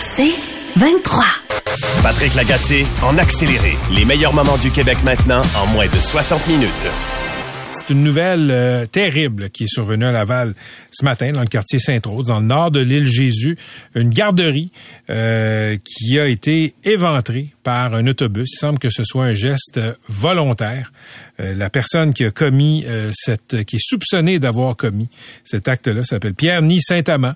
C'est 23. Patrick Lagacé en accéléré. Les meilleurs moments du Québec maintenant en moins de 60 minutes. C'est une nouvelle euh, terrible qui est survenue à Laval ce matin dans le quartier Sainte-Rose, dans le nord de l'île Jésus. Une garderie euh, qui a été éventrée par un autobus. Il semble que ce soit un geste volontaire. Euh, la personne qui a commis cette, qui est soupçonnée d'avoir commis cet acte-là s'appelle Pierre Ni Saint-Amand.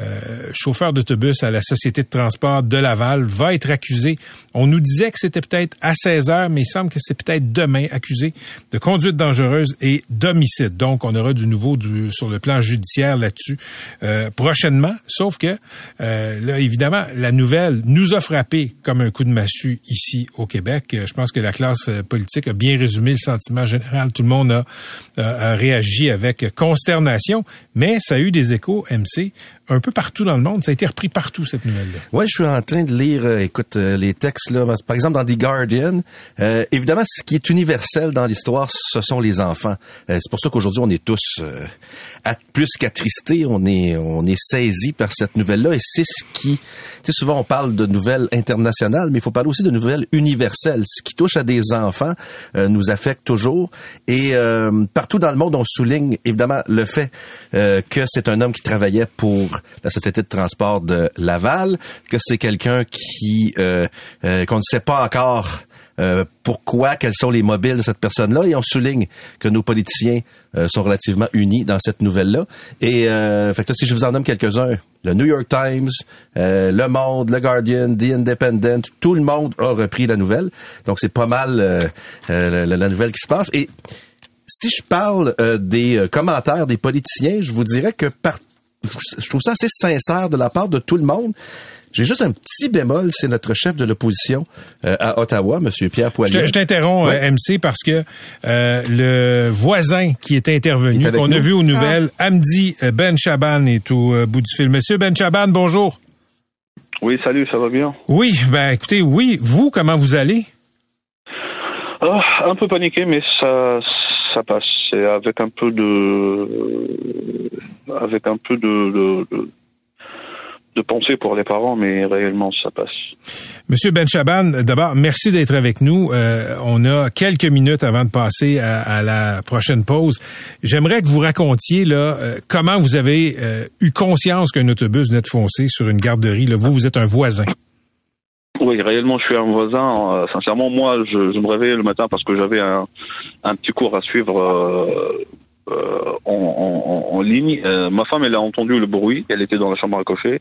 Euh, chauffeur d'autobus à la Société de transport de Laval, va être accusé. On nous disait que c'était peut-être à 16 heures, mais il semble que c'est peut-être demain accusé de conduite dangereuse et d'homicide. Donc, on aura du nouveau sur le plan judiciaire là-dessus euh, prochainement. Sauf que, euh, là, évidemment, la nouvelle nous a frappé comme un coup de massue ici au Québec. Je pense que la classe politique a bien résumé le sentiment général. Tout le monde a réagi avec consternation, mais ça a eu des échos, MC, un peu partout dans le monde. Ça a été repris partout, cette nouvelle-là. Oui, je suis en train de lire, euh, écoute, euh, les textes, là, par exemple, dans The Guardian. Euh, évidemment, ce qui est universel dans l'histoire, ce sont les enfants. c'est pour ça qu'aujourd'hui, on est tous plus qu'attristés, on est, on est saisis par cette nouvelle-là. Et c'est ce qui... Tu sais, souvent, on parle de nouvelles internationales, mais il faut parler aussi de nouvelles universelles. Ce qui touche à des enfants nous affecte toujours. Et partout dans le monde, on souligne, évidemment, le fait que c'est un homme qui travaillait pour la société de transport de Laval, que c'est quelqu'un qui euh, euh, qu'on ne sait pas encore euh, pourquoi, quels sont les mobiles de cette personne-là, et on souligne que nos politiciens sont relativement unis dans cette nouvelle-là. Et fait que si je vous en nomme quelques-uns, le New York Times, Le Monde, Le Guardian, The Independent, tout le monde a repris la nouvelle. Donc c'est pas mal la, la, nouvelle qui se passe. Et si je parle des commentaires des politiciens, je vous dirais que partout je trouve ça assez sincère de la part de tout le monde. J'ai juste un petit bémol, c'est notre chef de l'opposition euh, à Ottawa, M. Pierre Poilievre. Je t'interromps, euh, MC, parce que euh, le voisin qui est intervenu, qu'on a vu aux nouvelles, ah. Amdi Ben Chaban est au bout du film. Monsieur Ben Chaban, bonjour. Oui, salut, ça va bien? Oui, ben écoutez, oui. Vous, comment vous allez? Ah, un peu paniqué, mais ça, ça passe. C'est avec un peu de, avec un peu de, de, pensée pour les parents, mais réellement ça passe. Monsieur Ben Chaban, d'abord, merci d'être avec nous. Euh, on a quelques minutes avant de passer à, la prochaine pause. J'aimerais que vous racontiez là euh, comment vous avez euh, eu conscience qu'un autobus venait de foncer sur une garderie. Là. Vous, vous êtes un voisin. Oui, réellement, je suis un voisin. Euh, sincèrement, moi, je, me réveillais le matin parce que j'avais un, petit cours à suivre euh, euh, en, ligne. ma femme, elle a entendu le bruit. Elle était dans la chambre à cocher.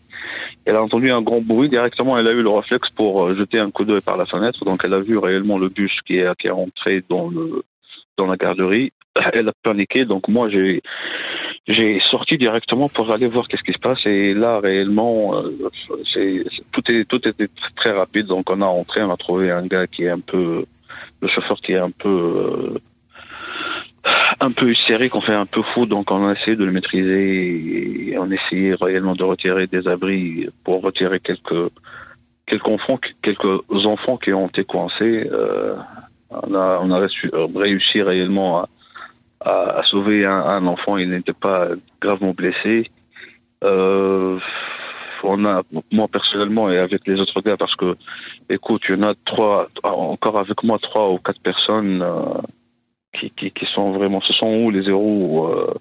Elle a entendu un grand bruit. Directement, elle a eu le réflexe pour jeter un coup d'œil par la fenêtre. Donc, elle a vu réellement le bus qui est, qui est rentré dans le dans la garderie. Elle a paniqué. Donc, moi, j'ai j'ai sorti directement pour aller voir qu'est-ce qui se passe et là réellement euh, c'est tout est tout était très rapide donc on a entré on a trouvé un gars qui est un peu le chauffeur qui est un peu euh, un peu hystérique, on fait un peu fou, donc on a essayé de le maîtriser et on a essayé réellement de retirer des abris pour retirer quelques quelques enfants, quelques enfants qui ont été coincés. Euh, on a on a réussi réellement à, à, sauver un, enfant. Il n'était pas gravement blessé. Euh, on a, moi personnellement et avec les autres gars, parce que, écoute, il y en a trois, encore avec moi, trois ou quatre personnes euh, qui, qui, qui, sont vraiment, ce sont où les héros euh,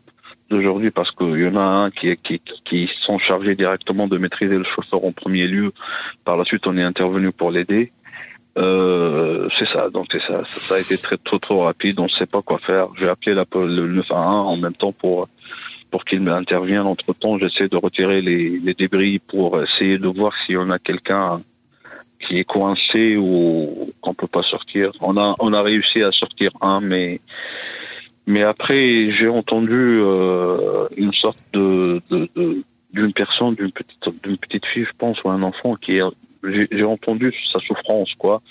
d'aujourd'hui, parce qu'il y en a un qui, qui, qui sont chargés directement de maîtriser le chauffeur en premier lieu. Par la suite, on est intervenu pour l'aider. Euh, c'est ça, donc c'est ça. ça. a été très trop trop rapide. On ne sait pas quoi faire. J'ai appelé la, le 911 en même temps pour pour qu'il intervienne. Entre temps, j'essaie de retirer les, les, débris pour essayer de voir si on a quelqu'un qui est coincé ou qu'on peut pas sortir. On a on a réussi à sortir un, mais mais après j'ai entendu euh, une sorte de, de, de d'une personne, d'une petite, d'une petite fille, je pense, ou un enfant qui est, j'ai entendu sa souffrance, quoi.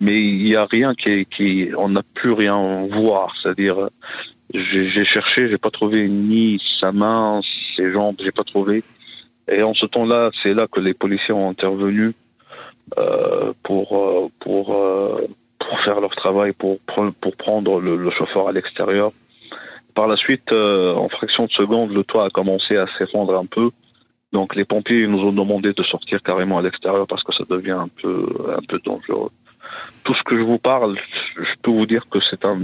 Mais il n'y a rien qui, qui, on n'a plus rien voir. C'est-à-dire, j'ai cherché, j'ai pas trouvé ni sa main, ses jambes, j'ai pas trouvé. Et en ce temps-là, c'est là que les policiers ont intervenu pour euh, pour euh, pour faire leur travail, pour pour prendre le, chauffeur à l'extérieur. Par la suite, euh, en fraction de seconde, le toit a commencé à s'effondrer un peu. Donc les pompiers nous ont demandé de sortir carrément à l'extérieur parce que ça devient un peu un peu dangereux. Tout ce que je vous parle, je peux vous dire que c'est un,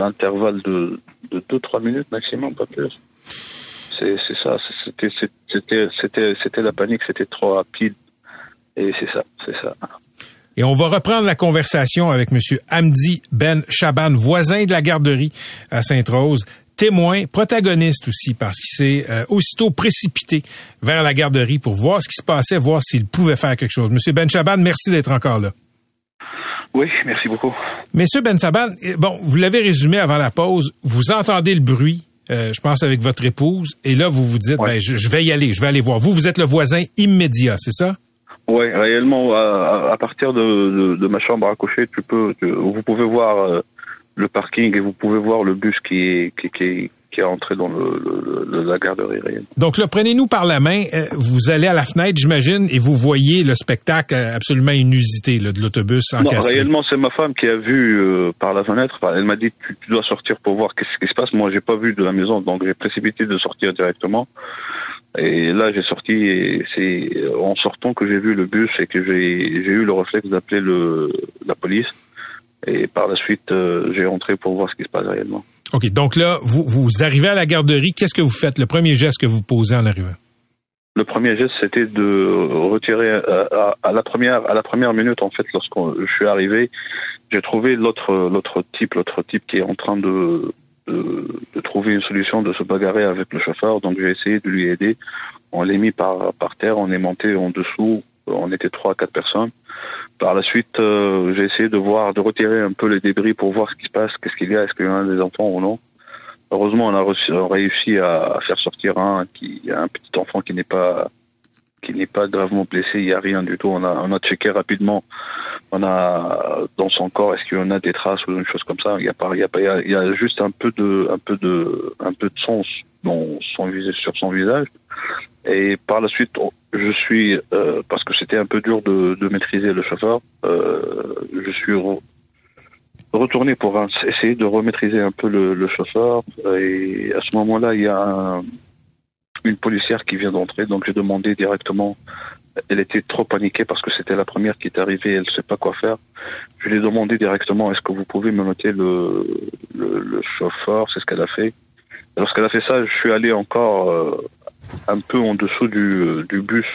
intervalle de de deux trois minutes maximum, pas plus. C'est c'est ça. C'était c'était c'était c'était la panique. C'était trop rapide. Et c'est ça, c'est ça. Et on va reprendre la conversation avec M. Hamdi Ben Chaban, voisin de la garderie à Sainte-Rose, témoin, protagoniste aussi, parce qu'il s'est euh, aussitôt précipité vers la garderie pour voir ce qui se passait, voir s'il pouvait faire quelque chose. Monsieur Ben Chaban, merci d'être encore là. Oui, merci beaucoup. Monsieur Ben Chaban, eh, bon, vous l'avez résumé avant la pause, vous entendez le bruit, euh, je pense avec votre épouse, et là vous vous dites, ben, je, vais y aller, je vais aller voir. Vous, vous êtes le voisin immédiat, c'est ça? Oui, réellement, à, partir de, de, ma chambre à coucher, tu peux, vous pouvez voir euh, le parking et vous pouvez voir le bus qui est, qui, qui, qui est entré dans le, la garderie réelle. Donc là, prenez-nous par la main. Euh, vous allez à la fenêtre, j'imagine, et vous voyez le spectacle absolument inusité là, de l'autobus en Non, réellement, c'est ma femme qui a vu euh, par la fenêtre. Elle m'a dit tu, tu, dois sortir pour voir qu'est-ce qui se passe. Moi, j'ai pas vu de la maison, donc j'ai précipité de sortir directement. Et là, j'ai sorti, et c'est en sortant que j'ai vu le bus et que j'ai eu le réflexe d'appeler le la police. Et par la suite, euh, j'ai rentré pour voir ce qui se passe réellement. OK. Donc là, vous, vous arrivez à la garderie. Qu'est-ce que vous faites? Le premier geste que vous posez en arrivant? Le premier geste, c'était de retirer euh, à, la première à la première minute en fait, lorsque je suis arrivé, j'ai trouvé l'autre l'autre type l'autre type qui est en train de de, de, trouver une solution, de se bagarrer avec le chauffeur. Donc j'ai essayé de lui aider. On l'est mis par, par terre, on est monté en dessous, on était trois, quatre personnes. Par la suite, euh, j'ai essayé de voir, de retirer un peu les débris pour voir ce qui se passe, qu'est-ce qu'il y a, est-ce qu'il y a des enfants ou non. Heureusement, on a réussi à, faire sortir un qui un petit enfant qui n'est pas qui n'est pas gravement blessé, il n'y a rien du tout. On a, on a checké rapidement. On a dans son corps, est-ce qu'il y en a des traces ou une chose comme ça? Il y a pas, il y a pas, il y a, juste un peu de, un peu de, un peu de sang dans son visage, sur son visage. Et par la suite, je suis euh, parce que c'était un peu dur de, de maîtriser le chauffeur. Euh, je suis retourné pour essayer de remaîtriser un peu le, le chauffeur. Et à ce moment-là, il y a un, une policière qui vient d'entrer, donc j'ai demandé directement. Elle était trop paniquée parce que c'était la première qui est arrivée, elle ne sait pas quoi faire. Je lui ai demandé directement, est-ce que vous pouvez me noter le, le, le chauffeur? C'est ce qu'elle a fait. Lorsqu'elle a fait ça, je suis allé encore euh, un peu en dessous du, du bus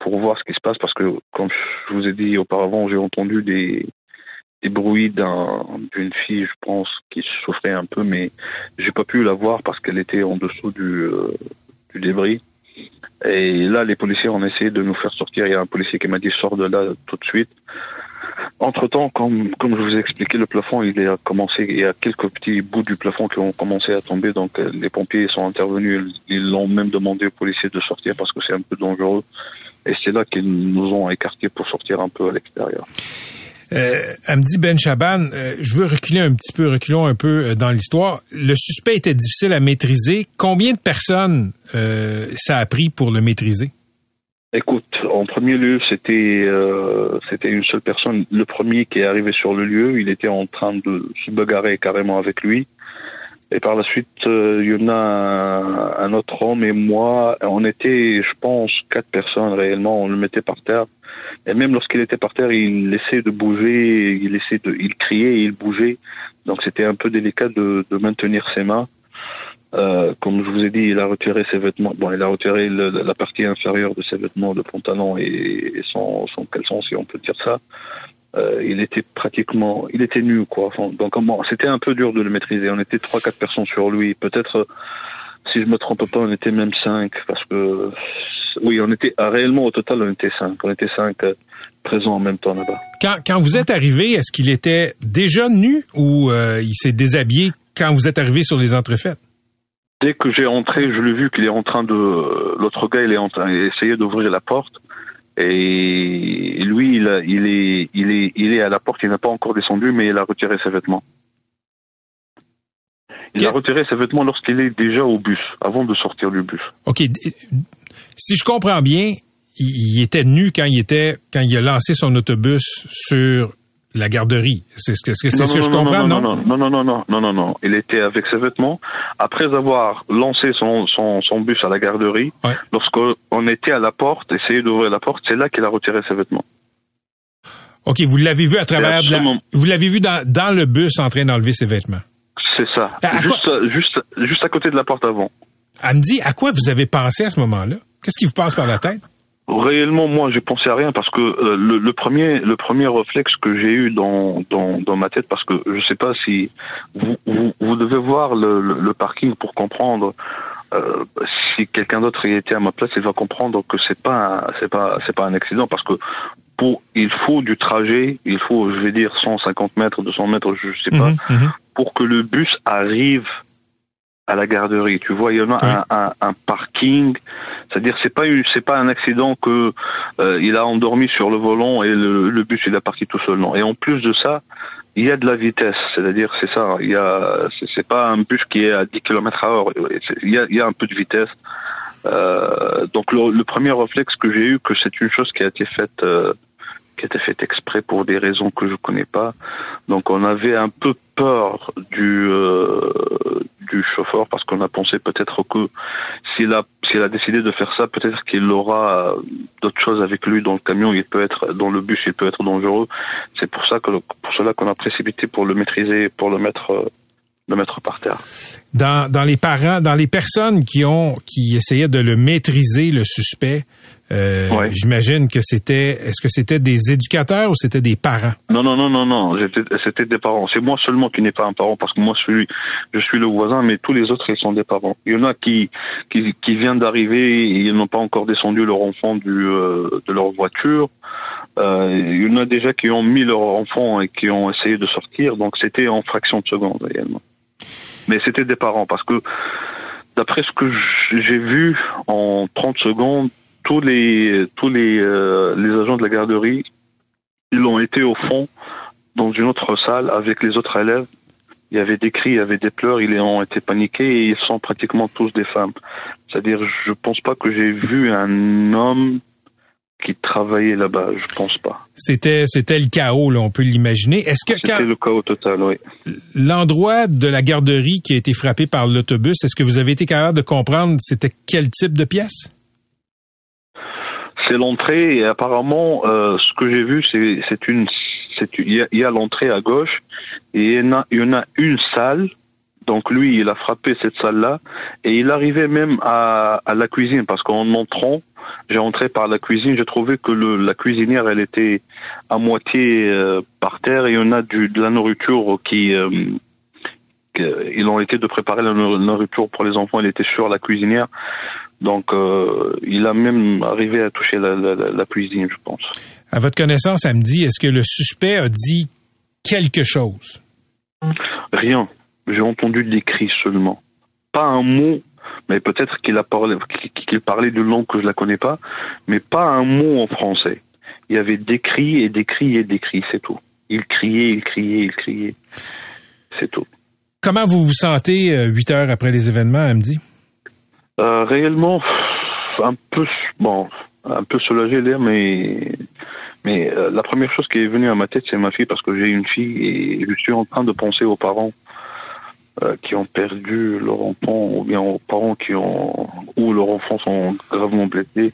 pour voir ce qui se passe parce que, comme je vous ai dit auparavant, j'ai entendu des, des bruits d'une fille, je pense, qui souffrait un peu, mais j'ai pas pu la voir parce qu'elle était en dessous du, euh, du débris. Et là, les policiers ont essayé de nous faire sortir. Il y a un policier qui m'a dit sors de là tout de suite. Entre temps, comme, comme je vous ai expliqué, le plafond, il a commencé, il y a quelques petits bouts du plafond qui ont commencé à tomber, donc euh, les pompiers sont intervenus, ils l'ont même demandé aux policiers de sortir parce que c'est un peu dangereux. Et c'est là qu'ils nous ont écartés pour sortir un peu à l'extérieur. Euh, Amdi Ben Chaban, euh, je veux reculer un petit peu, reculons un peu euh, dans l'histoire. Le suspect était difficile à maîtriser. Combien de personnes euh, ça a pris pour le maîtriser? Écoute, en premier lieu, c'était c'était une seule personne. Le premier qui est arrivé sur le lieu, il était en train de se bagarrer carrément avec lui. Et par la suite, il y en a un, un, autre homme et moi. On était, je pense, quatre personnes réellement. On le mettait par terre. Et même lorsqu'il était par terre, il essayait de bouger, il essayait de, il criait il bougeait. Donc c'était un peu délicat de, de maintenir ses mains. Euh, comme je vous ai dit, il a retiré ses vêtements. Bon, il a retiré la partie inférieure de ses vêtements, de pantalon et, et son, son caleçon, si on peut dire ça. Euh, il était pratiquement, il était nu, quoi. Enfin, donc, bon, c'était un peu dur de le maîtriser. On était trois, quatre personnes sur lui. Peut-être, si je me trompe pas, on était même cinq, parce que oui, on était ah, réellement au total, on était cinq. On était cinq euh, présents en même temps là-bas. Quand, quand vous êtes arrivé, est-ce qu'il était déjà nu ou euh, il s'est déshabillé quand vous êtes arrivé sur les entrefaites? Dès que j'ai entré, je l'ai vu qu'il est en train de. L'autre gars, il est en train d'essayer d'ouvrir la porte. Et lui, il, a- il, est, il, est, il est à la porte, il n'a pas encore descendu, mais il a retiré ses vêtements. Il a retiré ses vêtements lorsqu'il est déjà au bus, avant de sortir du bus. OK. Si je comprends bien, il, il était nu quand il était quand il a lancé son autobus sur la garderie. C'est ce que c'est ce que non, je non, comprends, non, non? non, non, non, non, non, non, non, non. Il était avec ses vêtements. Après avoir lancé son, son, son bus à la garderie, Ouais. lorsqu'on était à la porte, essayé d'ouvrir la porte, c'est là qu'il a retiré ses vêtements. OK, vous l'avez vu à travers la- vous l'avez vu dans, dans le bus en train d'enlever ses vêtements? C'est ça. À- à juste, euh, juste, juste à côté de la porte avant. Elle me dit à quoi vous avez pensé à ce moment-là? Qu'est-ce qui vous passe par la tête? Réellement, moi, j'ai pensé à rien parce que euh, le, le premier, le premier réflexe que j'ai eu dans, dans, dans ma tête, parce que je sais pas si vous, vous, vous devez voir le, le, le parking pour comprendre. euh, si quelqu'un d'autre y était à ma place, il va comprendre que c'est pas, c'est pas, c'est pas un accident parce que pour, il faut du trajet, il faut, je vais dire, 150 mètres, 200 mètres, je sais pas, Mhm, mhm. pour que le bus arrive à la garderie. Tu vois, il y en a Oui. un, un, un parking. C'est-à-dire, c'est pas c'est pas un accident que euh, il a endormi sur le volant et le, le bus il a parti tout seul. Non. Et en plus de ça, il y a de la vitesse. C'est-à-dire, c'est ça. Il y a, c'est, pas un bus qui est à 10 km à heure. Il y a, il y a un peu de vitesse. Euh, donc le, le premier réflexe que j'ai eu, que c'est une chose qui a été faite, euh, qui été faite exprès pour des raisons que je connais pas. Donc on avait un peu peur du euh, du chauffeur parce qu'on a pensé peut-être que s'il a s'il a décidé de faire ça, peut-être qu'il aura euh, d'autres choses avec lui dans le camion. Il peut être dans le bus, il peut être dangereux. C'est pour ça que pour cela qu'on a précipité pour le maîtriser, pour le mettre euh, le mettre par terre. Dans, dans les parents, dans les personnes qui ont qui essayaient de le maîtriser, le suspect, euh, Ouais. j'imagine que c'était est-ce que c'était des éducateurs ou c'était des parents? Non, non, non, non, non. C'était des parents. C'est moi seulement qui n'ai pas un parent parce que moi, celui, je suis le voisin, mais tous les autres, ils sont des parents. Il y en a qui, qui, qui viennent d'arriver, ils n'ont pas encore descendu leur enfant du, euh, de leur voiture. Euh, il y en a déjà qui ont mis leur enfant et qui ont essayé de sortir. Donc, c'était en fraction de seconde également. Mais c'était des parents parce que, d'après ce que j'ai vu en 30 secondes, tous les, tous les, euh, les agents de la garderie ils ont été au fond dans une autre salle avec les autres élèves. Il y avait des cris, il y avait des pleurs, ils ont été paniqués et ils sont pratiquement tous des femmes. C'est-à-dire, je pense pas que j'ai vu un homme qui travaillait là-bas. Je pense pas. C'était c'était le chaos, là, on peut l'imaginer. Est-ce que C'était quand le chaos total, oui. l'endroit de la garderie qui a été frappé par l'autobus, est-ce que vous avez été capable de comprendre c'était quel type de pièce? C'est l'entrée et apparemment, euh, ce que j'ai vu, c'est c'est une, c'est il y a, a l'entrée à gauche et il y en a, il y en a une salle. Donc lui, il a frappé cette salle-là et il arrivait même à, à la cuisine parce qu'en entrant, j'ai entré par la cuisine, j'ai trouvé que le, la cuisinière, elle était à moitié euh, par terre et il y en a du, de la nourriture qui, euh, que- ils ont été de préparer la nour- nourriture pour les enfants, elle était sur la cuisinière. Donc, euh, il a même arrivé à toucher la, la, la- la cuisine, je pense. À votre connaissance, samedi, est-ce que le suspect a dit quelque chose? Rien. J'ai entendu des cris seulement. Pas un mot, mais peut-être qu'il a parlé, qu'il parlait d'une langue que je la connais pas, mais pas un mot en français. Il y avait des cris et des cris et des cris, c'est tout. Il criait, il criait, il criait. C'est tout. Comment vous vous sentez euh, huit heures après les événements, Amdi? Euh, réellement, un peu, bon, un peu soulagé l'air, mais, mais euh, la première chose qui est venue à ma tête, c'est ma fille, parce que j'ai une fille et je suis en train de penser aux parents euh, qui ont perdu leur enfant, ou bien aux parents qui ont, ou leurs enfants sont gravement blessés.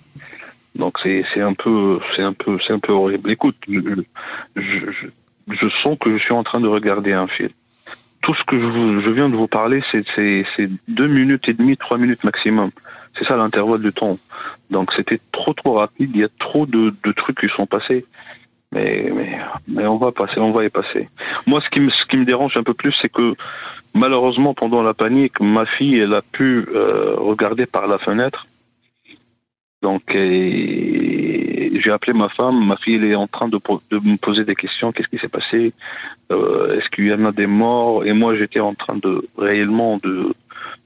Donc c'est c'est un peu c'est un peu c'est un peu horrible. Écoute, je, je, je, je sens que je suis en train de regarder un film tout ce que je, je viens de vous parler, c'est deux minutes et demie, trois minutes maximum. C'est ça l'intervalle de temps. Donc c'était trop trop rapide. Il y a trop de, de trucs qui sont passés. Mais, mais, mais on va passer, on va y passer. Moi, ce qui me, ce qui me dérange un peu plus, c'est que malheureusement, pendant la panique, ma fille, elle a pu euh, regarder par la fenêtre. Donc, et, Et j'ai appelé ma femme, ma fille elle est en train de, de me poser des questions, qu'est-ce qui s'est passé, euh, est-ce qu'il y en a des morts? Et moi j'étais en train de réellement de,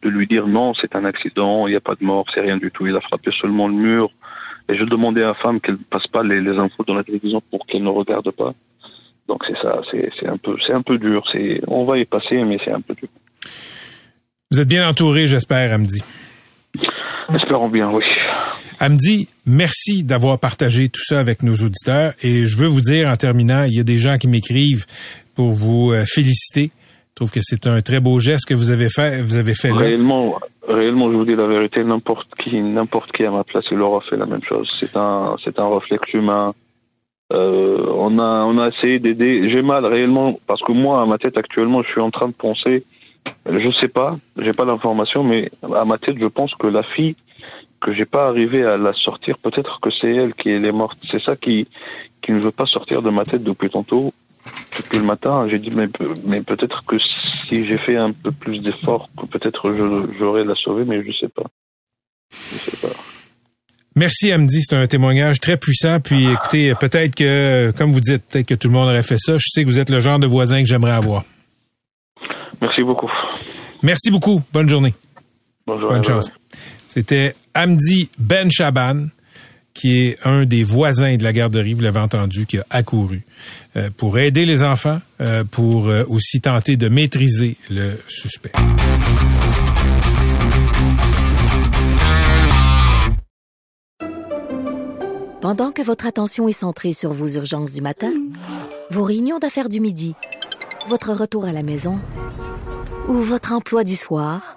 de lui dire non, c'est un accident, il n'y a pas de mort, c'est rien du tout, il a frappé seulement le mur. Et je demandais à la femme qu'elle passe pas les, les infos dans la télévision pour qu'elle ne regarde pas. Donc c'est ça, c'est un peu, c'est un peu dur. C'est, on va y passer, mais c'est un peu dur. Vous êtes bien entouré, j'espère, Amdi. Espérons bien, oui. Amdi, merci d'avoir partagé tout ça avec nos auditeurs. Et je veux vous dire, en terminant, il y a des gens qui m'écrivent pour vous euh, féliciter. Je trouve que c'est un très beau geste que vous avez fait, vous avez fait là. Réellement, réellement, je vous dis la vérité, n'importe qui, n'importe qui à ma place, il aura fait la même chose. C'est un, c'est un réflexe humain. Euh, on a, on a essayé d'aider. J'ai mal réellement parce que moi, à ma tête actuellement, je suis en train de penser. Je sais pas, j'ai pas l'information, mais à ma tête, je pense que la fille que j'ai pas arrivé à la sortir, peut-être que c'est elle qui est morte. C'est ça qui, qui ne veut pas sortir de ma tête depuis tantôt, depuis le matin. J'ai dit, mais, mais peut-être que si j'ai fait un peu plus d'efforts, peut-être j'aurais la sauver, mais je sais pas. Je sais pas. Merci Amdi, c'est un témoignage très puissant. Puis écoutez, peut-être que, comme vous dites, peut-être que tout le monde aurait fait ça. Je sais que vous êtes le genre de voisin que j'aimerais avoir. Merci beaucoup. Merci beaucoup. Bonne journée. Bonjour. Bonne chance. C'était Amdi Ben Chaban, qui est un des voisins de la garderie, vous l'avez entendu, qui a accouru euh, pour aider les enfants, euh, pour euh, aussi tenter de maîtriser le suspect. Pendant que votre attention est centrée sur vos urgences du matin, vos réunions d'affaires du midi, votre retour à la maison ou votre emploi du soir,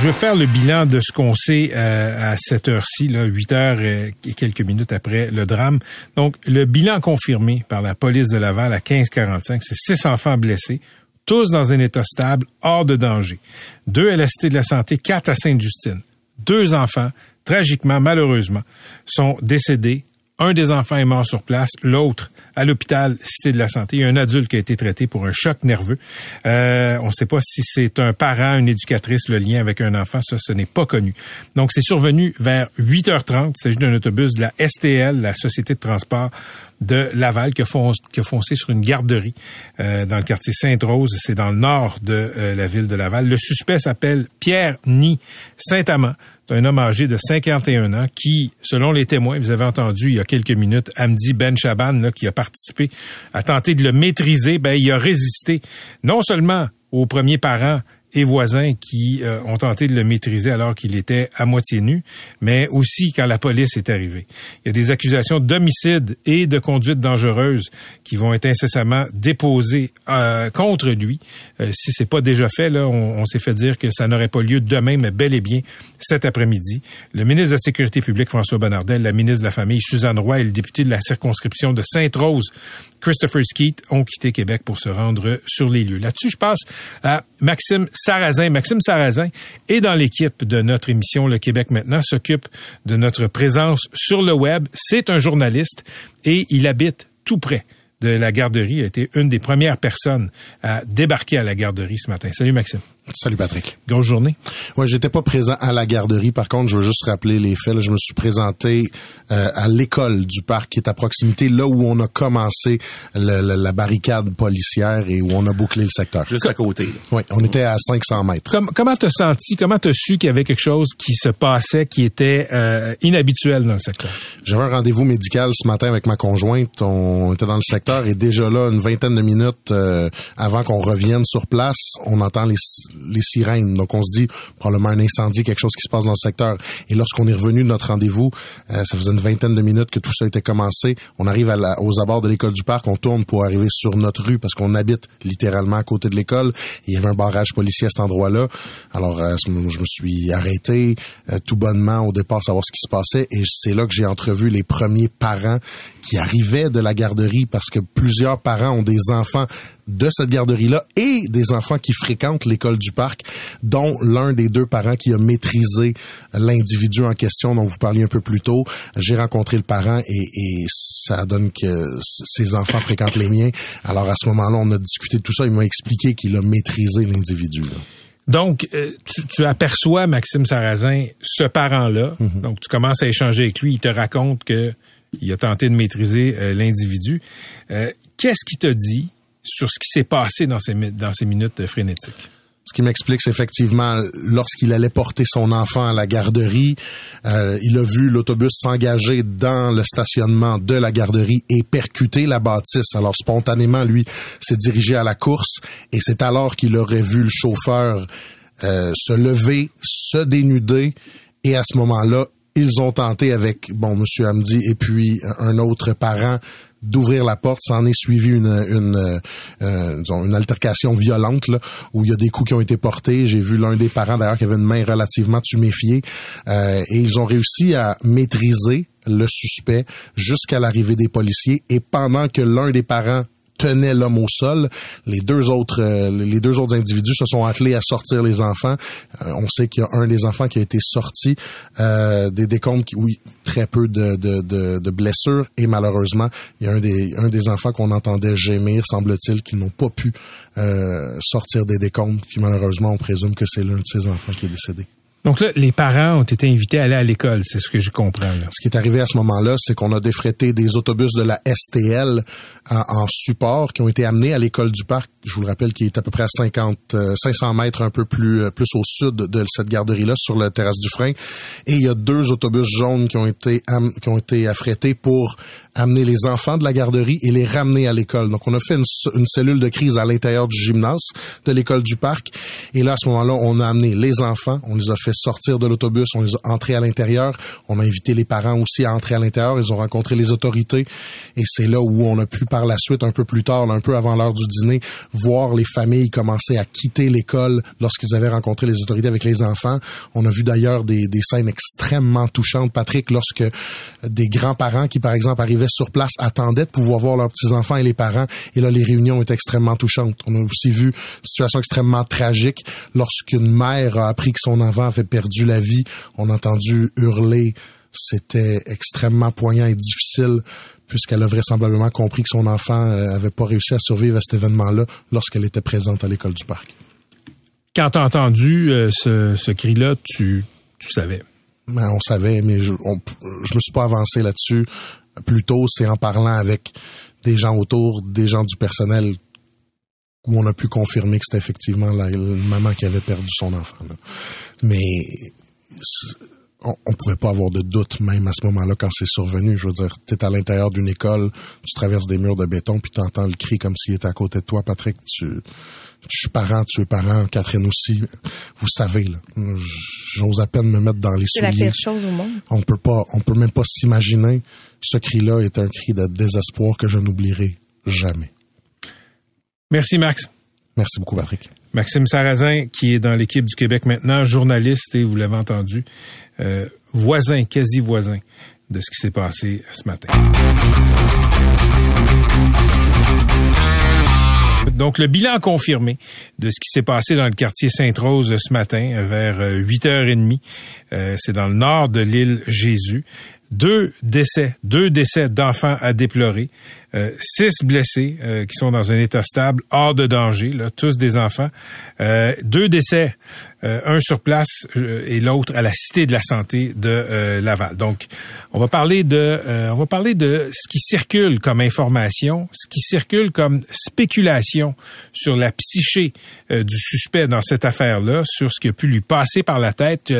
Je vais faire le bilan de ce qu'on sait euh, à cette heure-ci, là, 8 heures euh, et quelques minutes après le drame. Donc, le bilan confirmé par la police de Laval à 1545, c'est six enfants blessés, tous dans un état stable, hors de danger. Deux à la Cité de la Santé, quatre à Sainte-Justine. Deux enfants, tragiquement, malheureusement, sont décédés un des enfants est mort sur place, l'autre à l'hôpital Cité de la Santé. Il y a un adulte qui a été traité pour un choc nerveux. Euh, on ne sait pas si c'est un parent, une éducatrice, le lien avec un enfant, ça, ce n'est pas connu. Donc, c'est survenu vers 8h30. Il s'agit d'un autobus de la STL, la Société de transport de Laval qui a, foncé, sur une garderie euh, dans le quartier Sainte-Rose. C'est dans le nord de euh, la ville de Laval. Le suspect s'appelle Pierre Ni Saint-Amand. C'est un homme âgé de 51 ans qui, selon les témoins, vous avez entendu il y a quelques minutes, Amdi Ben Chaban, qui a participé à tenter de le maîtriser, ben, il a résisté non seulement aux premiers parents et voisins qui euh, ont tenté de le maîtriser alors qu'il était à moitié nu, mais aussi quand la police est arrivée. Il y a des accusations d'homicide et de conduite dangereuse qui vont être incessamment déposées euh, contre lui. Euh, si c'est pas déjà fait, là, on, on s'est fait dire que ça n'aurait pas lieu demain, mais bel et bien cet après-midi. Le ministre de la Sécurité publique, François Bonnardel, la ministre de la Famille, Suzanne Roy, et le député de la circonscription de Sainte-Rose, Christopher Skeet, ont quitté Québec pour se rendre sur les lieux. Là-dessus, je passe à Maxime Sarrazin. Maxime Sarrazin est dans l'équipe de notre émission Le Québec maintenant, s'occupe de notre présence sur le web. C'est un journaliste et il habite tout près de la garderie. A été une des premières personnes à débarquer à la garderie ce matin. Salut Maxime. Salut Patrick. Grosse journée. Ouais, j'étais pas présent à la garderie. Par contre, je veux juste rappeler les faits. je me suis présenté euh, à l'école du parc qui est à proximité, là où on a commencé le, le, la barricade policière et où on a bouclé le secteur. Juste à côté. Oui, on était à 500 mètres. Comme, comment t'as senti, comment t'as su qu'il y avait quelque chose qui se passait qui était euh, inhabituel dans le secteur? J'avais un rendez-vous médical ce matin avec ma conjointe. On était dans le secteur et déjà là, une vingtaine de minutes euh, avant qu'on revienne sur place, on entend les les sirènes. Donc on se dit probablement un incendie, quelque chose qui se passe dans le secteur. Et lorsqu'on est revenu de notre rendez-vous, euh, ça faisait une vingtaine de minutes que tout ça était commencé. On arrive à aux abords de l'école du parc, on tourne pour arriver sur notre rue parce qu'on habite littéralement à côté de l'école. Il y avait un barrage policier à cet endroit-là. Alors euh, je me suis arrêté euh, tout bonnement au départ savoir ce qui se passait et c'est là que j'ai entrevu les premiers parents qui arrivaient de la garderie parce que plusieurs parents ont des enfants de cette garderie-là et des enfants qui fréquentent l'école du parc, dont l'un des deux parents qui a maîtrisé l'individu en question dont vous parliez un peu plus tôt. J'ai rencontré le parent et, et ça donne que ses enfants fréquentent les miens. Alors à ce moment-là, on a discuté de tout ça. Il m'a expliqué qu'il a maîtrisé l'individu. Donc, euh, tu, tu, aperçois Maxime Sarrazin, ce parent-là. Mhm. Donc, tu commences à échanger avec lui. Il te raconte que il a tenté de maîtriser euh, l'individu. Euh, Qu'est-ce qu'il t'a dit sur ce qui s'est passé dans ces, dans ces minutes frénétiques? Ce qui m'explique, c'est effectivement, lorsqu'il allait porter son enfant à la garderie, euh, il a vu l'autobus s'engager dans le stationnement de la garderie et percuter la bâtisse. Alors, spontanément, lui s'est dirigé à la course et c'est alors qu'il aurait vu le chauffeur euh, se lever, se dénuder et à ce moment-là, ils ont tenté avec, bon, Monsieur Hamdi et puis un autre parent d'ouvrir la porte, s'en est suivi une une, euh, disons, une altercation violente là, où il y a des coups qui ont été portés. J'ai vu l'un des parents d'ailleurs qui avait une main relativement tuméfiée euh, et ils ont réussi à maîtriser le suspect jusqu'à l'arrivée des policiers et pendant que l'un des parents tenait l'homme au sol. Les deux autres, euh, les deux autres individus se sont attelés à sortir les enfants. Euh, on sait qu'il y a un des enfants qui a été sorti euh, des décomptes, qui, oui, très peu de, de, blessures et malheureusement, il y a un des, enfants qu'on entendait gémir, semble-t-il, qui n'ont pas pu sortir des décomptes. Qui malheureusement, on présume que c'est l'un de ces enfants qui est décédé. Donc là, les parents ont été invités à aller à l'école, c'est ce que je comprends. Ce qui est arrivé à ce moment-là, c'est qu'on a défrété des autobus de la STL en, en support qui ont été amenés à l'école du parc. Je vous le rappelle, qui est à peu près à 50, euh, 500 mètres un peu plus euh, plus au sud de cette garderie-là, sur la terrasse du frein. Et il y a deux autobus jaunes qui ont été qui ont été affrétés pour amener les enfants de la garderie et les ramener à l'école. Donc, on a fait une, une cellule de crise à l'intérieur du gymnase de l'école du parc. Et là, à ce moment-là, on a amené les enfants, on les a fait sortir de l'autobus, on les a entrés à l'intérieur. On a invité les parents aussi à entrer à l'intérieur. Ils ont rencontré les autorités. Et c'est là où on a pu par la suite, un peu plus tard, un peu avant l'heure du dîner, voir les familles commencer à quitter l'école lorsqu'ils avaient rencontré les autorités avec les enfants. On a vu d'ailleurs des, des scènes extrêmement touchantes, Patrick, lorsque des grands-parents qui, par exemple, arrivaient sur place attendaient de pouvoir voir leurs petits-enfants et les parents. Et là, les réunions étaient extrêmement touchantes. On a aussi vu une situation extrêmement tragique lorsqu'une mère a appris que son enfant avait perdu la vie. On a entendu hurler. C'était extrêmement poignant et difficile puisqu'elle a vraisemblablement compris que son enfant avait pas réussi à survivre à cet événement-là lorsqu'elle était présente à l'école du parc. Quand tu as entendu euh, ce, ce cri-là, tu, tu savais. Ben, on savait, mais je, on, je me suis pas avancé là-dessus. Plutôt, c'est en parlant avec des gens autour, des gens du personnel, où on a pu confirmer que c'était effectivement la, la, maman qui avait perdu son enfant. Là. Mais on, on pouvait pas avoir de doute même à ce moment-là quand c'est survenu. Je veux dire, tu es à l'intérieur d'une école, tu traverses des murs de béton, puis tu entends le cri comme s'il était à côté de toi, Patrick. Tu, je suis parent, tu es parent, Catherine aussi. Vous savez, là, j'ose à peine me mettre dans les souliers. C'est la pire chose au monde. On peut pas, on peut même pas s'imaginer. Ce cri-là est un cri de désespoir que je n'oublierai jamais. Merci, Max. Merci beaucoup, Patrick. Maxime Sarrazin, qui est dans l'équipe du Québec maintenant, journaliste, et vous l'avez entendu, euh, voisin, quasi voisin de ce qui s'est passé ce matin. Donc, le bilan confirmé de ce qui s'est passé dans le quartier Sainte-Rose ce matin vers 8h30. Euh, c'est dans le nord de l'île Jésus. Deux décès, deux décès d'enfants à déplorer. Euh, six blessés euh, qui sont dans un état stable, hors de danger, tous des enfants. Euh, deux décès, un sur place et l'autre à la Cité de la Santé de Laval. Donc, on va parler de, on va parler de ce qui circule comme information, ce qui circule comme spéculation sur la psyché du suspect dans cette affaire-là, sur ce qui a pu lui passer par la tête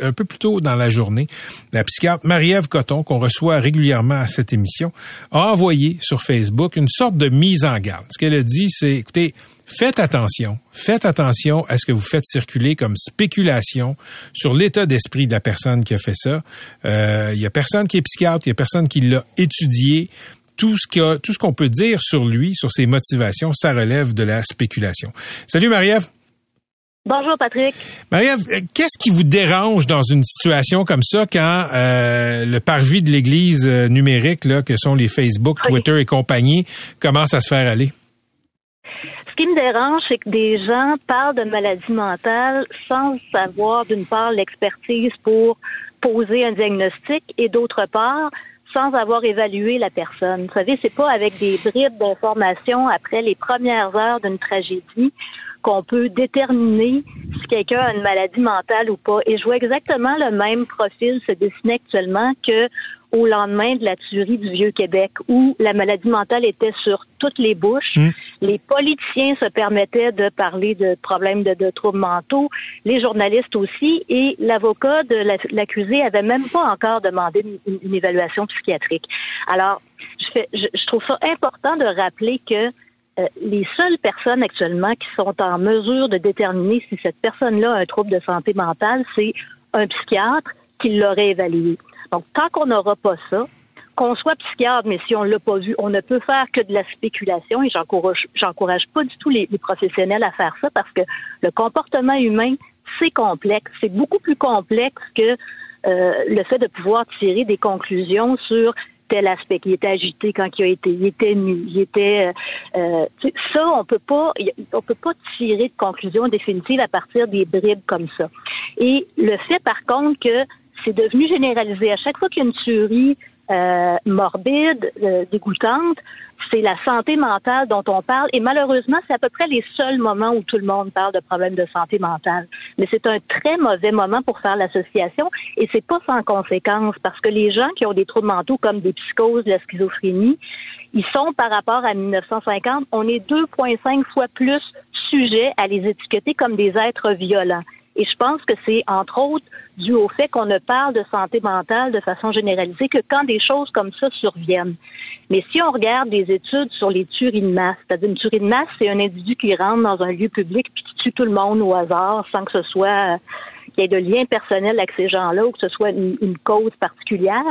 un peu plus tôt dans la journée. La psychiatre Marie-Ève Coton, qu'on reçoit régulièrement à cette émission, a envoyé sur Facebook une sorte de mise en garde. Ce qu'elle a dit, c'est, écoutez, faites attention, faites attention à ce que vous faites circuler comme spéculation sur l'état d'esprit de la personne qui a fait ça. Il euh, y a personne qui est psychiatre, il y a personne qui l'a étudié. Tout ce qu'on tout ce qu'on peut dire sur lui, sur ses motivations, ça relève de la spéculation. Salut Marie-Ève. Bonjour Patrick. Marie-Ève, qu'est-ce qui vous dérange dans une situation comme ça quand euh, le parvis de l'Église euh, numérique, là, que sont les Facebook, Twitter et compagnie, commence à se faire aller? Qui me dérange, c'est que des gens parlent de maladie mentale sans savoir, d'une part, l'expertise pour poser un diagnostic et d'autre part, sans avoir évalué la personne. Vous savez, c'est pas avec des bribes d'informations après les premières heures d'une tragédie qu'on peut déterminer si quelqu'un a une maladie mentale ou pas. Et je vois exactement le même profil se dessiner actuellement que au lendemain de la tuerie du Vieux-Québec, où la maladie mentale était sur toutes les bouches. Hmm. Les politiciens se permettaient de parler de problèmes de, de troubles mentaux, les journalistes aussi, et l'avocat de la- l'accusé avait même pas encore demandé une, une évaluation psychiatrique. Alors, je, fais, je, je trouve ça important de rappeler que euh, les seules personnes actuellement qui sont en mesure de déterminer si cette personne-là a un trouble de santé mentale, c'est un psychiatre qui l'aurait évalué. Donc, tant qu'on n'aura pas ça, qu'on soit psychiatre, mais si on l'a pas vu, on ne peut faire que de la spéculation et j'encourage, j'encourage pas du tout les, les professionnels à faire ça parce que le comportement humain, c'est complexe. C'est beaucoup plus complexe que euh, le fait de pouvoir tirer des conclusions sur tel aspect, qu'il était agité quand il a été, il était nu, il était, euh, euh, ça on peut pas, on peut pas tirer de conclusion définitive à partir des bribes comme ça. Et le fait par contre que c'est devenu généralisé à chaque fois qu'il y a une tuerie euh, morbide, euh, dégoûtante, c'est la santé mentale dont on parle. Et malheureusement, c'est à peu près les seuls moments où tout le monde parle de problèmes de santé mentale. Mais c'est un très mauvais moment pour faire l'association et c'est pas sans conséquence parce que les gens qui ont des troubles mentaux comme des psychoses, la schizophrénie, ils sont par rapport à 1950, on est 2,5 fois plus sujets à les étiqueter comme des êtres violents. Et je pense que c'est entre autres dû au fait qu'on ne parle de santé mentale de façon généralisée que quand des choses comme ça surviennent. Mais si on regarde des études sur les tueries de masse, c'est-à-dire une tuerie de masse, c'est un individu qui rentre dans un lieu public puis qui tue tout le monde au hasard sans que ce soit euh, qu'il y ait de lien personnel avec ces gens-là ou que ce soit une, cause particulière.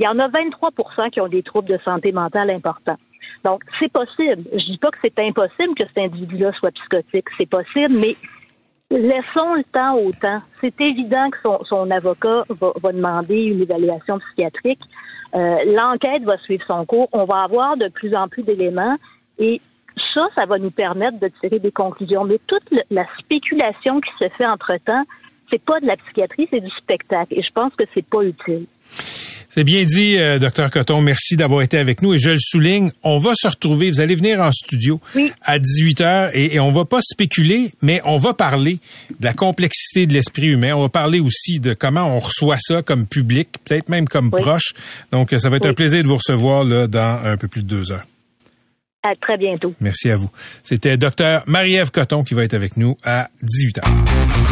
Il y en a 23% qui ont des troubles de santé mentale importants. Donc, c'est possible. Je dis pas que c'est impossible que cet individu-là soit psychotique. C'est possible, mais laissons le temps au temps. C'est évident que son, avocat va, demander une évaluation psychiatrique. Euh, L'enquête va suivre son cours. On va avoir de plus en plus d'éléments et ça, ça va nous permettre de tirer des conclusions. Mais toute la spéculation qui se fait entre-temps, c'est pas de la psychiatrie, c'est du spectacle. Et je pense que c'est pas utile. C'est bien dit, euh, docteur Coton. Merci d'avoir été avec nous. Et je le souligne, on va se retrouver. Vous allez venir en studio Oui. à 18 h et, et on va pas spéculer, mais on va parler de la complexité de l'esprit humain. On va parler aussi de comment on reçoit ça comme public, peut-être même comme Oui. proche. Donc, ça va être Oui. un plaisir de vous recevoir là dans un peu plus de deux heures. À très bientôt. Merci à vous. C'était docteur Marie-Ève Coton qui va être avec nous à 18 h.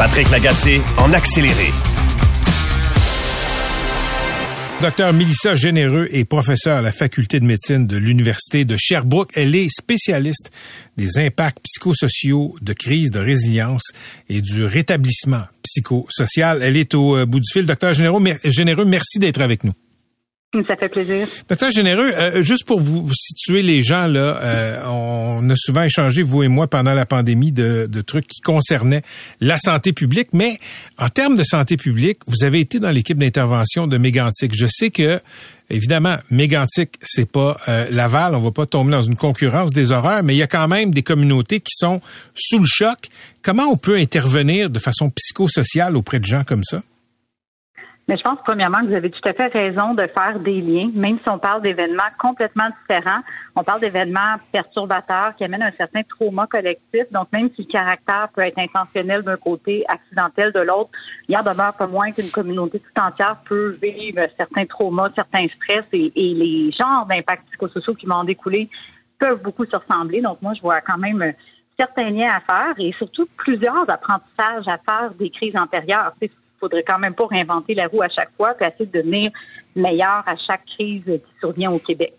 Patrick Lagacé en accéléré. Docteur Mélissa Généreux est professeure à la faculté de médecine de l'Université de Sherbrooke. Elle est spécialiste des impacts psychosociaux de crise de résilience et du rétablissement psychosocial. Elle est au euh, bout du fil. Docteur Généreux, mer- Généreux merci d'être avec nous. Ça fait plaisir. Docteur Généreux, euh, juste pour vous, vous situer les gens, là, euh, on a souvent échangé, vous et moi, pendant la pandémie, de, de trucs qui concernaient la santé publique, mais en termes de santé publique, vous avez été dans l'équipe d'intervention de Mégantic. Je sais que, évidemment, Mégantic, c'est pas euh, Laval, on va pas tomber dans une concurrence des horreurs, mais il y a quand même des communautés qui sont sous le choc. Comment on peut intervenir de façon psychosociale auprès de gens comme ça? Mais je pense premièrement que vous avez tout à fait raison de faire des liens, même si on parle d'événements complètement différents. On parle d'événements perturbateurs qui amènent un certain trauma collectif. Donc, même si le caractère peut être intentionnel d'un côté, accidentel de l'autre, il en demeure pas moins qu'une communauté tout entière peut vivre certains traumas, certains stress et, les genres d'impacts psychosociaux qui vont en découler peuvent beaucoup se ressembler. Donc, moi, je vois quand même certains liens à faire et surtout plusieurs apprentissages à faire des crises antérieures. Faudrait quand même pas réinventer la roue à chaque fois, puis essayer de devenir meilleur à chaque crise qui survient au Québec.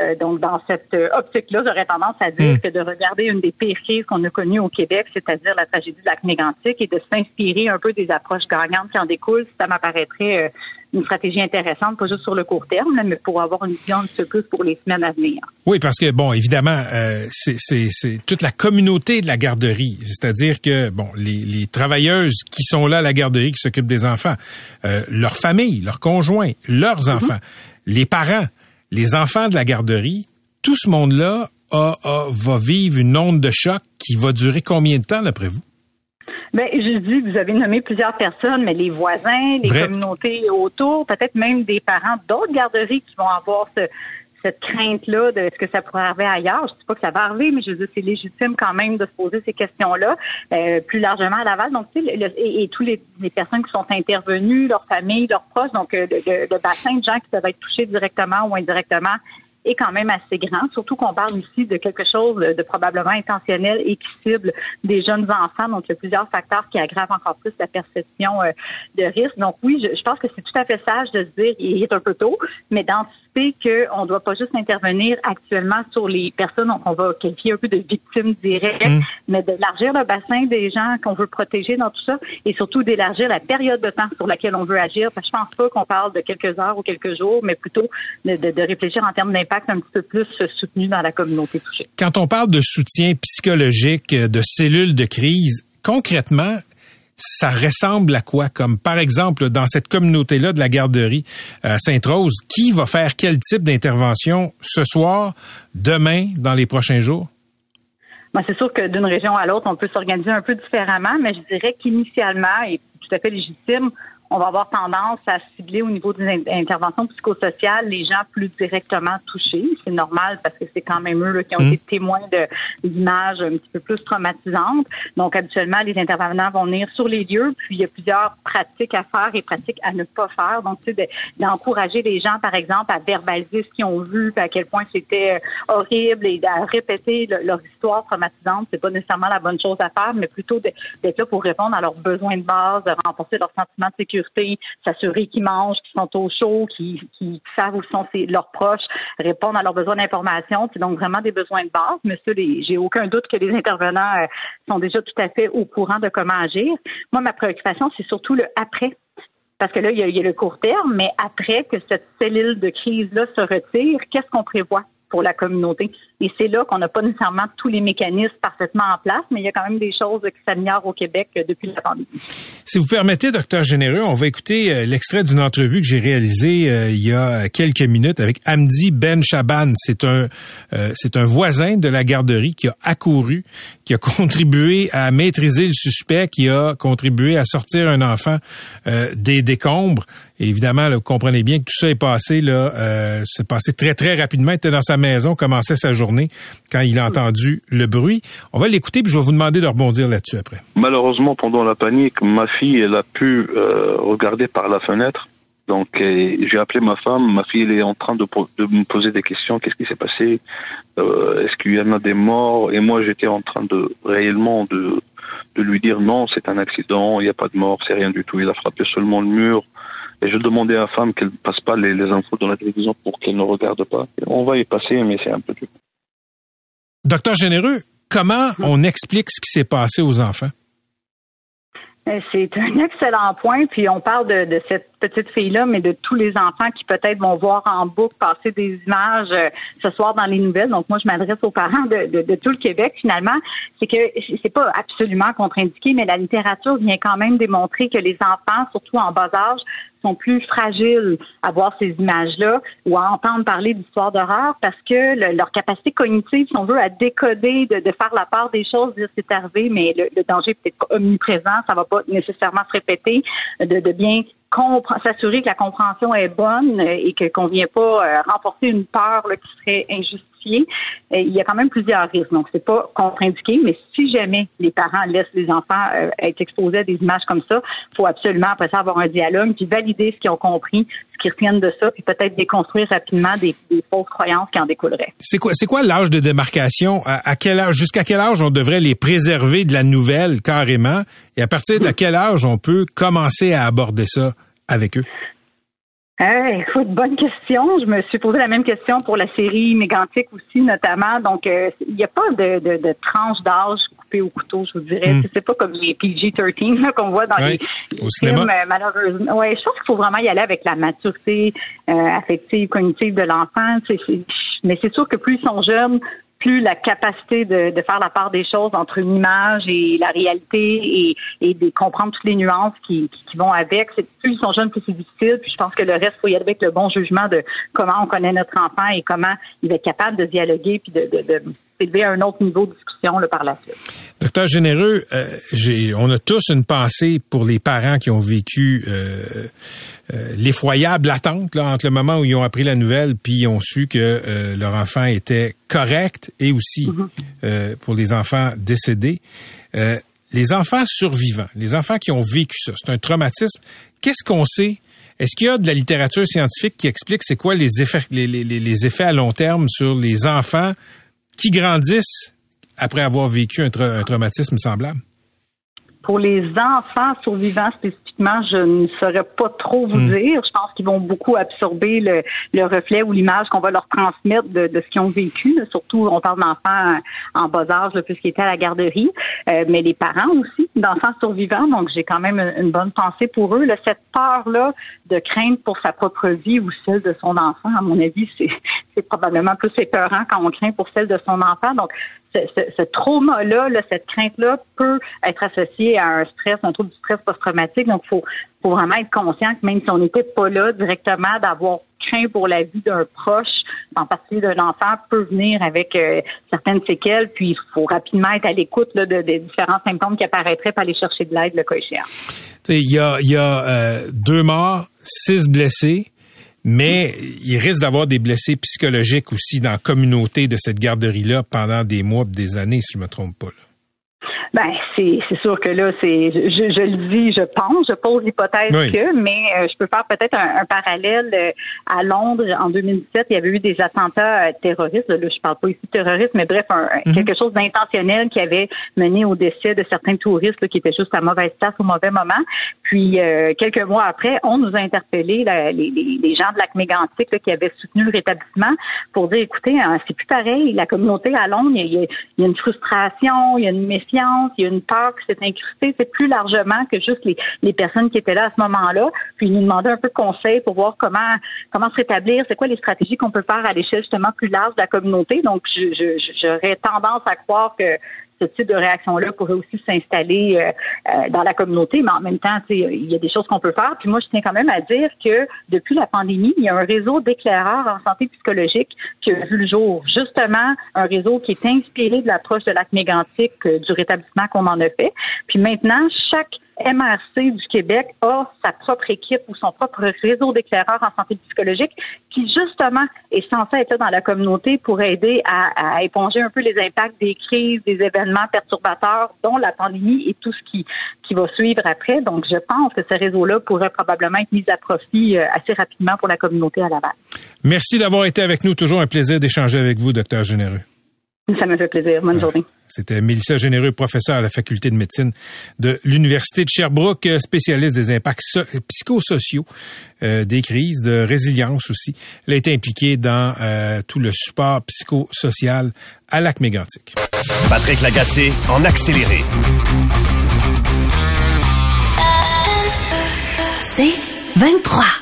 Euh, donc, dans cette euh, optique-là, j'aurais tendance à dire Mm. que de regarder une des pires crises qu'on a connues au Québec, c'est-à-dire la tragédie de mégantic, et de s'inspirer un peu des approches gagnantes qui en découlent, ça m'apparaîtrait euh, une stratégie intéressante, pas juste sur le court terme, mais pour avoir une vision un petit peu plus pour les semaines à venir. Oui, parce que bon, évidemment, euh, c'est- toute la communauté de la garderie, c'est-à-dire que bon, les, les travailleuses qui sont là à la garderie, qui s'occupent des enfants, euh, leurs familles, leurs conjoints, leurs enfants, les parents, les enfants de la garderie, tout ce monde-là a- a- va vivre une onde de choc qui va durer combien de temps, d'après vous? Ben, je dis, vous avez nommé plusieurs personnes, mais les voisins, les Vrai. communautés autour, peut-être même des parents d'autres garderies qui vont avoir ce- cette crainte-là de ce que ça pourrait arriver ailleurs? Je dis pas que ça va arriver, mais je veux dire, c'est légitime quand même de se poser ces questions-là, euh, plus largement à Laval. Donc, tu sais, le- et, et tous les, personnes qui sont intervenues, leurs familles, leurs proches, donc euh, le, le- bassin de gens qui peuvent être touchés directement ou indirectement est quand même assez grand, surtout qu'on parle ici de quelque chose de, probablement intentionnel et qui cible des jeunes enfants. Donc, il y a plusieurs facteurs qui aggravent encore plus la perception euh, de risque. Donc, oui, je, je pense que c'est tout à fait sage de se dire il est un peu tôt, mais d'anticiper qu'on ne doit pas juste intervenir actuellement sur les personnes qu'on va qualifier un peu de victimes directes, Mm. mais d'élargir le bassin des gens qu'on veut protéger dans tout ça et surtout d'élargir la période de temps sur laquelle on veut agir. Parce que je pense pas qu'on parle de quelques heures ou quelques jours, mais plutôt de, de- de réfléchir en termes d'impact un petit peu plus soutenu dans la communauté touchée. Quand on parle de soutien psychologique, de cellules de crise, concrètement, ça ressemble à quoi? Comme par exemple, dans cette communauté-là de la garderie à Sainte-Rose, qui va faire quel type d'intervention ce soir, demain, dans les prochains jours? Moi, c'est sûr que d'une région à l'autre, on peut s'organiser un peu différemment, mais je dirais qu'initialement, et tout à fait légitime, on va avoir tendance à cibler au niveau des in- interventions psychosociales les gens plus directement touchés. C'est normal parce que c'est quand même eux là, qui ont Mm. été témoins d'images un petit peu plus traumatisantes. Donc, habituellement, les intervenants vont venir sur les lieux, puis il y a plusieurs pratiques à faire et pratiques à ne pas faire. Donc, tu sais, de- d'encourager les gens, par exemple, à verbaliser ce qu'ils ont vu, puis à quel point c'était euh, horrible et à répéter le- leur histoire traumatisante, c'est pas nécessairement la bonne chose à faire, mais plutôt d'être là pour répondre à leurs besoins de base, de renforcer leur sentiment de sécurité, s'assurer qu'ils mangent, qu'ils sont au chaud, qu'ils savent où sont leurs proches, répondre à leurs besoins d'information. C'est donc vraiment des besoins de base, mais ça, j'ai aucun doute que les intervenants euh, sont déjà tout à fait au courant de comment agir. Moi, ma préoccupation, c'est surtout le après. Parce que là, il y, a, il y a le court terme, mais après que cette cellule de crise-là se retire, qu'est-ce qu'on prévoit? Pour la communauté? Et c'est là qu'on n'a pas nécessairement tous les mécanismes parfaitement en place, mais il y a quand même des choses qui s'améliorent au Québec euh, depuis la pandémie. Si vous permettez, docteur Généreux, on va écouter euh, l'extrait d'une entrevue que j'ai réalisée euh, il y a quelques minutes avec Hamdi Ben Chaban. C'est un un voisin de la garderie qui a accouru, qui a contribué à maîtriser le suspect, qui a contribué à sortir un enfant des décombres. Évidemment, vous comprenez bien que tout ça est passé là, euh, c'est passé très très rapidement. Il était dans sa maison, commençait sa journée quand il a entendu le bruit. On va l'écouter puis je vais vous demander de rebondir là-dessus après. Malheureusement, pendant la panique, ma fille, elle a pu euh, regarder par la fenêtre. Donc, euh, j'ai appelé ma femme. Ma fille, elle est en train de, me poser des questions. Qu'est-ce qui s'est passé? Euh, Est-ce qu'il y en a des morts? Et moi, j'étais en train de réellement de, de lui dire non, c'est un accident. Il n'y a pas de mort, c'est rien du tout. Il a frappé seulement le mur. Et je demandais à la femme qu'elle passe pas les, les infos dans la télévision pour qu'elle ne regarde pas. On va y passer, mais c'est un peu dur. Docteur Généreux, comment on explique ce qui s'est passé aux enfants? Euh, C'est un excellent point. Puis on parle de, de cette petite fille-là, mais de tous les enfants qui peut-être vont voir en boucle passer des images euh, ce soir dans les nouvelles. Donc moi, je m'adresse aux parents de, de- de tout le Québec. Finalement, c'est que c'est pas absolument contre-indiqué, mais la littérature vient quand même démontrer que les enfants, surtout en bas âge, sont plus fragiles à voir ces images-là ou à entendre parler d'histoires d'horreur parce que le- leur capacité cognitive, si on veut, à décoder, de, faire la part des choses, dire c'est arrivé, mais le, danger est peut-être omniprésent, ça va pas nécessairement se répéter, de, bien s'assurer que la compréhension est bonne euh, et qu'on vient pas euh, renforcer une peur là, qui serait injustifiée. Euh, il y a quand même plusieurs risques. Donc, c'est pas contre-indiqué, mais si jamais les parents laissent les enfants euh, être exposés à des images comme ça, faut absolument après ça avoir un dialogue puis valider ce qu'ils ont compris, ce qui retiennent de ça, puis peut-être déconstruire rapidement des, des fausses croyances qui en découleraient. C'est quoi, c'est quoi l'âge de démarcation? À, quel âge, jusqu'à quel âge on devrait les préserver de la nouvelle carrément? Et à partir de quel âge on peut commencer à aborder ça avec eux? Écoute, bonne question. Je me suis posé la même question pour la série Mégantique aussi, notamment. Donc, euh, il n'y a pas de, de, de tranche d'âge coupée au couteau, je vous dirais. Hmm. C'est pas comme les PG-13 qu'on voit dans les, films, euh, malheureusement. Ouais, je pense qu'il faut vraiment y aller avec la maturité euh, affective, cognitive de l'enfant. Mais c'est sûr que plus ils sont jeunes, plus la capacité de, de, faire la part des choses entre une image et la réalité et, et de comprendre toutes les nuances qui, qui, vont avec. C'est plus ils sont jeunes, plus c'est difficile. Puis je pense que le reste, faut y aller avec le bon jugement de comment on connaît notre enfant et comment il va être capable de dialoguer puis de, de, de s'élever à un autre niveau de discussion là, par la suite. Docteur Généreux, euh, j'ai, on a tous une pensée pour les parents qui ont vécu euh, euh, l'effroyable attente là, entre le moment où ils ont appris la nouvelle puis ils ont su que euh, leur enfant était correct et aussi mhm. euh, pour les enfants décédés. les enfants survivants, les enfants qui ont vécu ça, c'est un traumatisme. Qu'est-ce qu'on sait? Est-ce qu'il y a de la littérature scientifique qui explique c'est quoi les effets, les, les, les effets à long terme sur les enfants qui grandissent après avoir vécu un, un traumatisme semblable? Pour les enfants survivants spécifiquement, je ne saurais pas trop vous hmm. dire. Je pense qu'ils vont beaucoup absorber le, le reflet ou l'image qu'on va leur transmettre de, de ce qu'ils ont vécu. Surtout, on parle d'enfants en bas âge, puisqu'ils étaient à la garderie, euh, mais les parents aussi d'enfants survivants. Donc, j'ai quand même une, bonne pensée pour eux. Là, cette peur-là de crainte pour sa propre vie ou celle de son enfant, à mon avis, c'est, c'est probablement plus épeurant quand on craint pour celle de son enfant. Donc, ce, trauma-là, cette crainte-là peut être associée à un stress, un trouble du stress post-traumatique. Donc, faut, faut vraiment être conscient que même si on n'était pas là directement, d'avoir craint pour la vie d'un proche, en particulier d'un enfant, peut venir avec euh, certaines séquelles. Puis, il faut rapidement être à l'écoute de, des différents symptômes qui apparaîtraient pour aller chercher de l'aide, le cas échéant. Il y a, y a euh, deux morts, six blessés. Mais il risque d'avoir des blessés psychologiques aussi dans la communauté de cette garderie-là pendant des mois, des années, si je me trompe pas. Ben, c'est, c'est sûr que là, c'est, je, je, le dis, je pense, je pose l'hypothèse que, mais euh, je peux faire peut-être un, parallèle euh, à Londres en 2017, il y avait eu des attentats euh, terroristes. Là, je parle pas ici de terrorisme, mais bref, mhm. quelque chose d'intentionnel qui avait mené au décès de certains touristes qui étaient juste à mauvaise place au mauvais moment. Puis quelques mois après, on nous a interpellés, les, les, gens de la mégantique qui avaient soutenu le rétablissement, pour dire, écoutez, hein, c'est plus pareil. La communauté à Londres, il y, a, il y a une frustration, il y a une méfiance il y a une peur qui s'est incrustée, c'est plus largement que juste les, personnes qui étaient là à ce moment-là. Puis nous demander un peu de conseils pour voir comment comment se rétablir, c'est quoi les stratégies qu'on peut faire à l'échelle justement plus large de la communauté. Donc, j'aurais tendance à croire que ce type de réaction-là pourrait aussi s'installer euh, euh, dans la communauté, mais en même temps, il y a des choses qu'on peut faire. Puis moi, je tiens quand même à dire que depuis la pandémie, il y a un réseau d'éclaireurs en santé psychologique qui a vu le jour. Justement, un réseau qui est inspiré de l'approche de l'acte mégantique, euh, du rétablissement qu'on en a fait. Puis maintenant, chaque MRC du Québec a sa propre équipe ou son propre réseau d'éclaireurs en santé psychologique qui, justement, est censé être dans la communauté pour aider à, à, éponger un peu les impacts des crises, des événements perturbateurs, dont la pandémie et tout ce qui, qui va suivre après. Donc, je pense que ce réseau-là pourrait probablement être mis à profit euh, assez rapidement pour la communauté à Laval. Merci d'avoir été avec nous. Toujours un plaisir d'échanger avec vous, docteur Généreux. Ça me fait plaisir. Bonne journée. C'était Mélissa Généreux, professeur à la faculté de médecine de l'Université de Sherbrooke, spécialiste des impacts psychosociaux, euh, des crises, de résilience aussi. Elle a été impliquée dans euh, tout le support psychosocial à lac mégantic. Patrick Lagacé en accéléré. C'est 23.